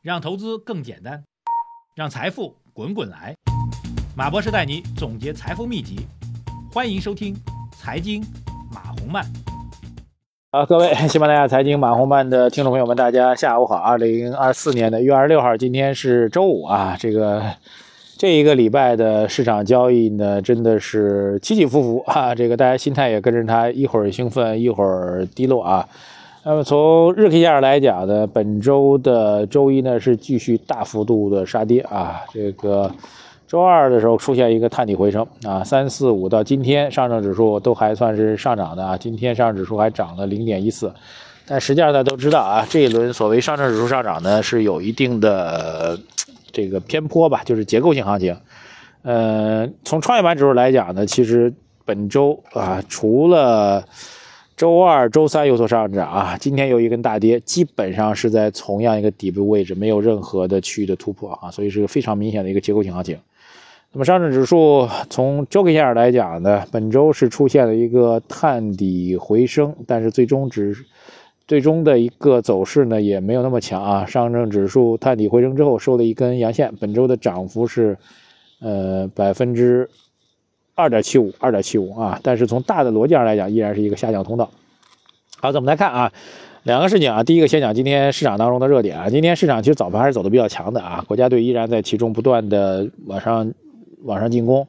让投资更简单，让财富滚滚来。马博士带你总结财富秘籍，欢迎收听《财经马红漫》。好，各位喜马拉雅财经马红漫的听众朋友们，大家下午好。二零二四年的一月二十六号，今天是周五啊。这个这一个礼拜的市场交易呢，真的是起起伏伏啊。这个大家心态也跟着它，一会儿兴奋，一会儿低落啊。那么从日 K 线来讲呢，本周的周一呢是继续大幅度的杀跌啊。这个周二的时候出现一个探底回升啊，三四五到今天上证指数都还算是上涨的啊。今天上证指数还涨了零点一四，但实际上大家都知道啊，这一轮所谓上证指数上涨呢是有一定的这个偏颇吧，就是结构性行情。呃，从创业板指数来讲呢，其实本周啊除了周二、周三有所上涨啊，今天有一根大跌，基本上是在同样一个底部位置，没有任何的区域的突破啊，所以是个非常明显的一个结构性行情。那么上证指数从周 K 线来讲呢，本周是出现了一个探底回升，但是最终只最终的一个走势呢也没有那么强啊。上证指数探底回升之后收了一根阳线，本周的涨幅是呃百分之。二点七五，二点七五啊！但是从大的逻辑上来讲，依然是一个下降通道。好，咱们来看啊，两个事情啊。第一个先讲今天市场当中的热点啊。今天市场其实早盘还是走的比较强的啊，国家队依然在其中不断的往上往上进攻。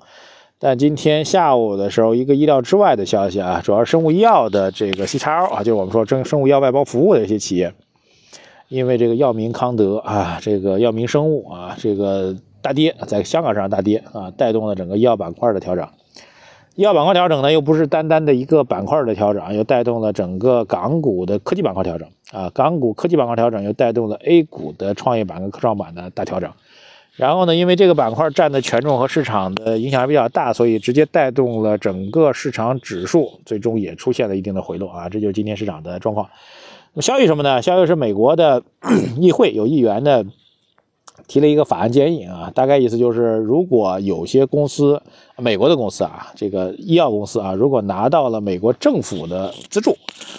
但今天下午的时候，一个意料之外的消息啊，主要是生物医药的这个 C 叉 O 啊，就是我们说生生物医药外包服务的一些企业，因为这个药明康德啊，这个药明生物啊，这个大跌，在香港上大跌啊，带动了整个医药板块的调整。医药板块调整呢，又不是单单的一个板块的调整，又带动了整个港股的科技板块调整啊。港股科技板块调整，又带动了 A 股的创业板跟科创板的大调整。然后呢，因为这个板块占的权重和市场的影响还比较大，所以直接带动了整个市场指数，最终也出现了一定的回落啊。这就是今天市场的状况。那么消息什么呢？消息是美国的 议会有议员的。提了一个法案建议啊，大概意思就是，如果有些公司，美国的公司啊，这个医药公司啊，如果拿到了美国政府的资助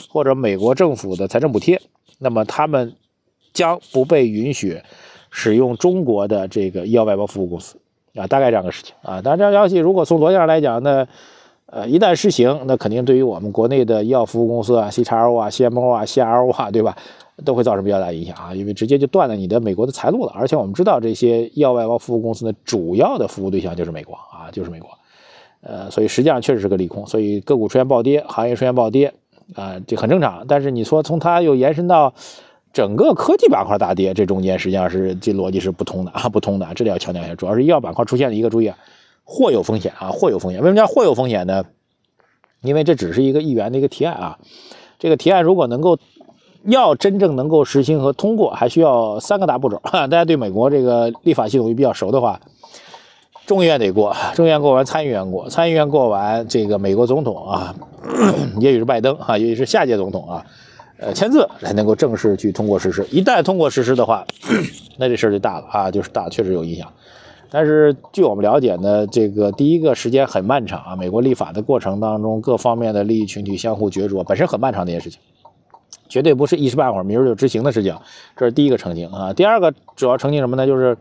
或者美国政府的财政补贴，那么他们将不被允许使用中国的这个医药外包服务公司啊，大概这样的事情啊。当然，这条消息如果从逻辑上来讲呢，呃，一旦实行，那肯定对于我们国内的医药服务公司啊，C 叉 O 啊、CMO 啊、CRO 啊，对吧？都会造成比较大影响啊，因为直接就断了你的美国的财路了。而且我们知道，这些医药外包服务公司的主要的服务对象就是美国啊，就是美国。呃，所以实际上确实是个利空，所以个股出现暴跌，行业出现暴跌啊，这很正常。但是你说从它又延伸到整个科技板块大跌，这中间实际上是这逻辑是不通的啊，不通的。这里要强调一下，主要是医药板块出现了一个注意啊，或有风险啊，或有风险。为什么叫或有风险呢？因为这只是一个议员的一个提案啊，这个提案如果能够。要真正能够实行和通过，还需要三个大步骤。大家对美国这个立法系统也比较熟的话，众议院得过，众议院过完，参议院过，参议院过完，这个美国总统啊，也许是拜登啊，也许是下届总统啊，呃，签字才能够正式去通过实施。一旦通过实施的话，那这事儿就大了啊，就是大，确实有影响。但是据我们了解呢，这个第一个时间很漫长啊，美国立法的过程当中，各方面的利益群体相互角逐，本身很漫长的一件事情。绝对不是一时半会儿明儿就执行的事情，这是第一个澄清啊。第二个主要澄清什么呢？就是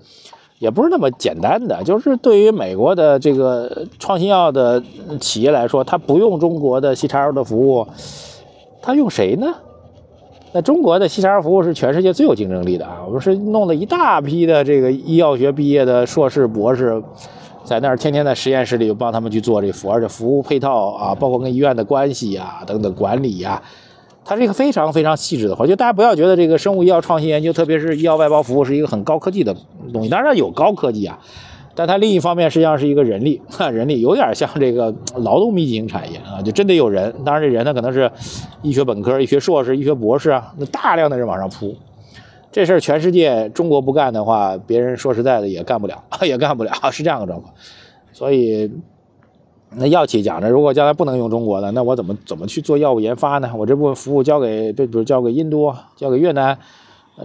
也不是那么简单的，就是对于美国的这个创新药的企业来说，它不用中国的 C 叉 L 的服务，它用谁呢？那中国的 C 叉 L 服务是全世界最有竞争力的啊。我们是弄了一大批的这个医药学毕业的硕士博士，在那儿天天在实验室里帮他们去做这服，而且服务配套啊，包括跟医院的关系呀等等管理呀。它是一个非常非常细致的活，就大家不要觉得这个生物医药创新研究，特别是医药外包服务是一个很高科技的东西。当然有高科技啊，但它另一方面实际上是一个人力，人力有点像这个劳动密集型产业啊，就真得有人。当然这人呢可能是医学本科、医学硕士、医学博士啊，那大量的人往上扑，这事儿全世界中国不干的话，别人说实在的也干不了，也干不了，是这样的状况。所以。那药企讲着，如果将来不能用中国的，那我怎么怎么去做药物研发呢？我这部分服务交给，比如交给印度，交给越南，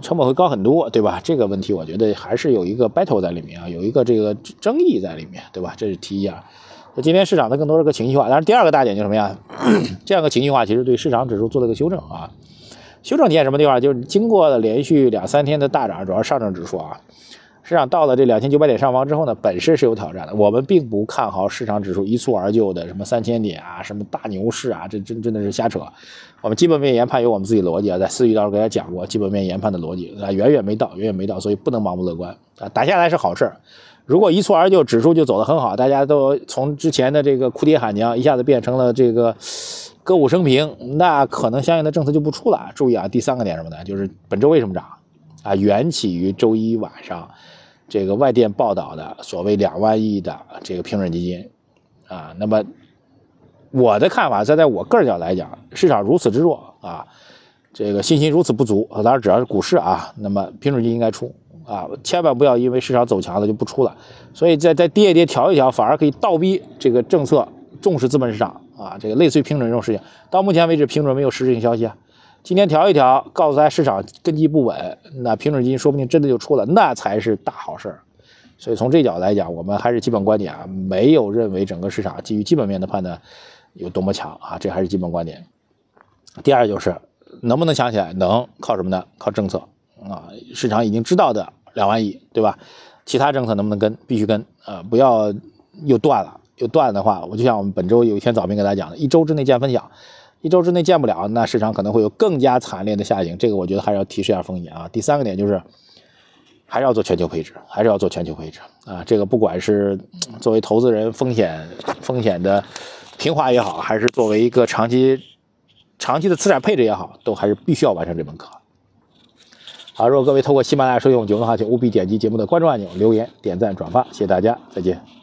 成本会高很多，对吧？这个问题我觉得还是有一个 battle 在里面啊，有一个这个争议在里面，对吧？这是提一啊。那今天市场的更多是个情绪化，但是第二个大点就是什么呀？这样个情绪化其实对市场指数做了个修正啊。修正点什么地方？就是经过了连续两三天的大涨，主要上证指数啊，市场到了这两千九百点上方之后呢，本身是有挑战的。我们并不看好市场指数一蹴而就的什么三千点啊，什么大牛市啊，这真真的是瞎扯。我们基本面研判有我们自己逻辑啊，在思域当中给大家讲过基本面研判的逻辑啊，远远没到，远远没到，所以不能盲目乐观啊。打下来是好事，如果一蹴而就，指数就走得很好，大家都从之前的这个哭爹喊娘，一下子变成了这个歌舞升平，那可能相应的政策就不出了。注意啊，第三个点什么呢？就是本周为什么涨啊？缘起于周一晚上这个外电报道的所谓两万亿的这个平准基金啊，那么。我的看法，在在我个人角度来讲，市场如此之弱啊，这个信心如此不足，当然只要是股市啊，那么平准金应该出啊，千万不要因为市场走强了就不出了。所以再再跌一跌调一调，反而可以倒逼这个政策重视资本市场啊，这个类似于平准这种事情，到目前为止平准没有实质性消息啊。今天调一调，告诉大家市场根基不稳，那平准金说不定真的就出了，那才是大好事儿。所以从这角度来讲，我们还是基本观点啊，没有认为整个市场基于基本面的判断。有多么强啊？这还是基本观点。第二就是能不能想起来，能靠什么呢？靠政策啊！市场已经知道的两万亿，对吧？其他政策能不能跟？必须跟啊！不要又断了，又断的话，我就像我们本周有一天早评给大家讲的，一周之内见分晓，一周之内见不了，那市场可能会有更加惨烈的下行。这个我觉得还是要提示一下风险啊。第三个点就是还是要做全球配置，还是要做全球配置啊！这个不管是作为投资人风险风险的。平滑也好，还是作为一个长期、长期的资产配置也好，都还是必须要完成这门课。好，如果各位透过喜马拉雅收听节目的话，请务必点击节目的关注按钮、留言、点赞、转发，谢谢大家，再见。